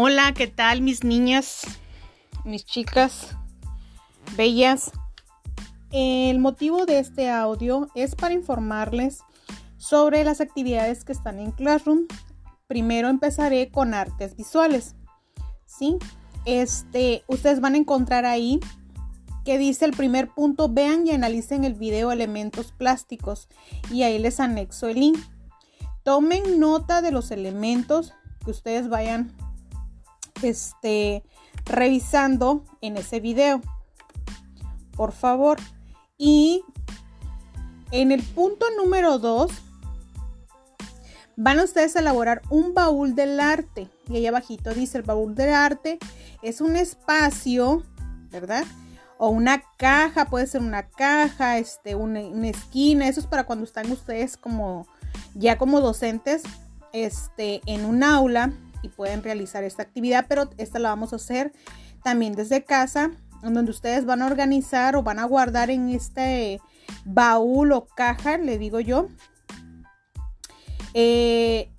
Hola, ¿qué tal mis niñas, mis chicas bellas? El motivo de este audio es para informarles sobre las actividades que están en Classroom. Primero empezaré con artes visuales. ¿Sí? Este, ustedes van a encontrar ahí que dice el primer punto, vean y analicen el video elementos plásticos y ahí les anexo el link. Tomen nota de los elementos que ustedes vayan este, revisando en ese video. Por favor. Y en el punto número 2 van ustedes a elaborar un baúl del arte. Y ahí abajito dice el baúl del arte es un espacio, ¿verdad? O una caja, puede ser una caja, este, una, una esquina. Eso es para cuando están ustedes como ya como docentes este, en un aula y pueden realizar esta actividad, pero esta la vamos a hacer también desde casa, donde ustedes van a organizar o van a guardar en este baúl o caja, le digo yo, eh,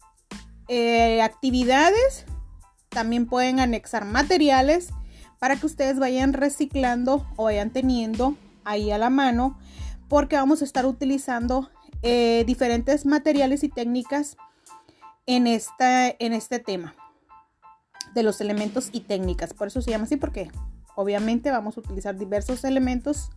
eh, actividades, también pueden anexar materiales para que ustedes vayan reciclando o vayan teniendo ahí a la mano, porque vamos a estar utilizando eh, diferentes materiales y técnicas en, esta, en este tema de los elementos y técnicas. Por eso se llama así porque obviamente vamos a utilizar diversos elementos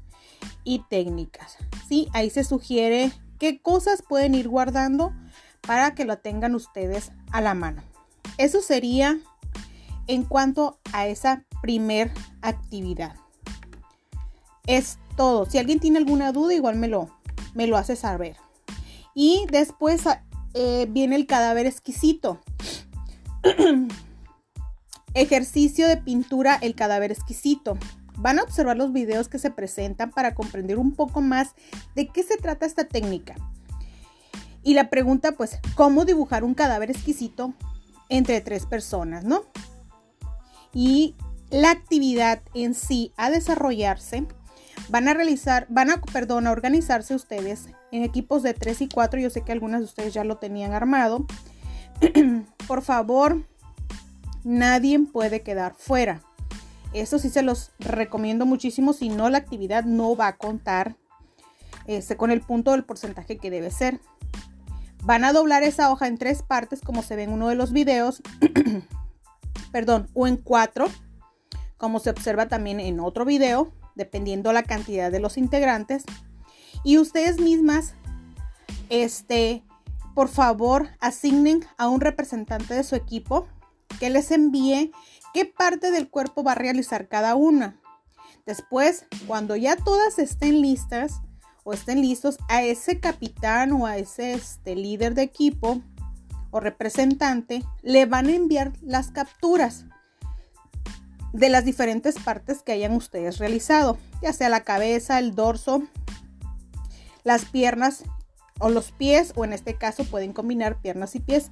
y técnicas. ¿sí? Ahí se sugiere qué cosas pueden ir guardando para que lo tengan ustedes a la mano. Eso sería en cuanto a esa primer actividad. Es todo. Si alguien tiene alguna duda, igual me lo, me lo hace saber. Y después eh, viene el cadáver exquisito. Ejercicio de pintura El cadáver exquisito. Van a observar los videos que se presentan para comprender un poco más de qué se trata esta técnica. Y la pregunta, pues, ¿cómo dibujar un cadáver exquisito entre tres personas, no? Y la actividad en sí a desarrollarse, van a realizar, van a, perdón, a organizarse ustedes en equipos de 3 y 4. Yo sé que algunas de ustedes ya lo tenían armado. Por favor, nadie puede quedar fuera. Eso sí se los recomiendo muchísimo, si no la actividad no va a contar este, con el punto del porcentaje que debe ser. Van a doblar esa hoja en tres partes como se ve en uno de los videos, perdón, o en cuatro, como se observa también en otro video, dependiendo la cantidad de los integrantes. Y ustedes mismas, este, por favor, asignen a un representante de su equipo que les envíe qué parte del cuerpo va a realizar cada una. Después, cuando ya todas estén listas o estén listos, a ese capitán o a ese este, líder de equipo o representante le van a enviar las capturas de las diferentes partes que hayan ustedes realizado, ya sea la cabeza, el dorso, las piernas o los pies, o en este caso pueden combinar piernas y pies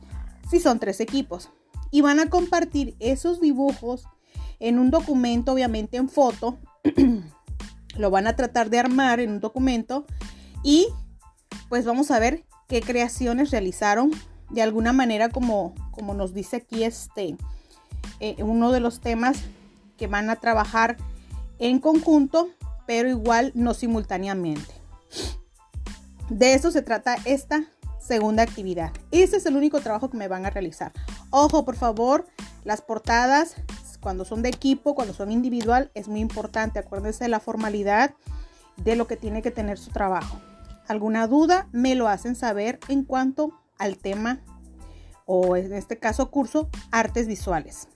si son tres equipos y van a compartir esos dibujos en un documento, obviamente en foto. Lo van a tratar de armar en un documento y pues vamos a ver qué creaciones realizaron de alguna manera como, como nos dice aquí este eh, uno de los temas que van a trabajar en conjunto pero igual no simultáneamente de eso se trata esta segunda actividad. Este es el único trabajo que me van a realizar. Ojo, por favor, las portadas, cuando son de equipo, cuando son individual, es muy importante. Acuérdense de la formalidad de lo que tiene que tener su trabajo. ¿Alguna duda? Me lo hacen saber en cuanto al tema o en este caso curso artes visuales.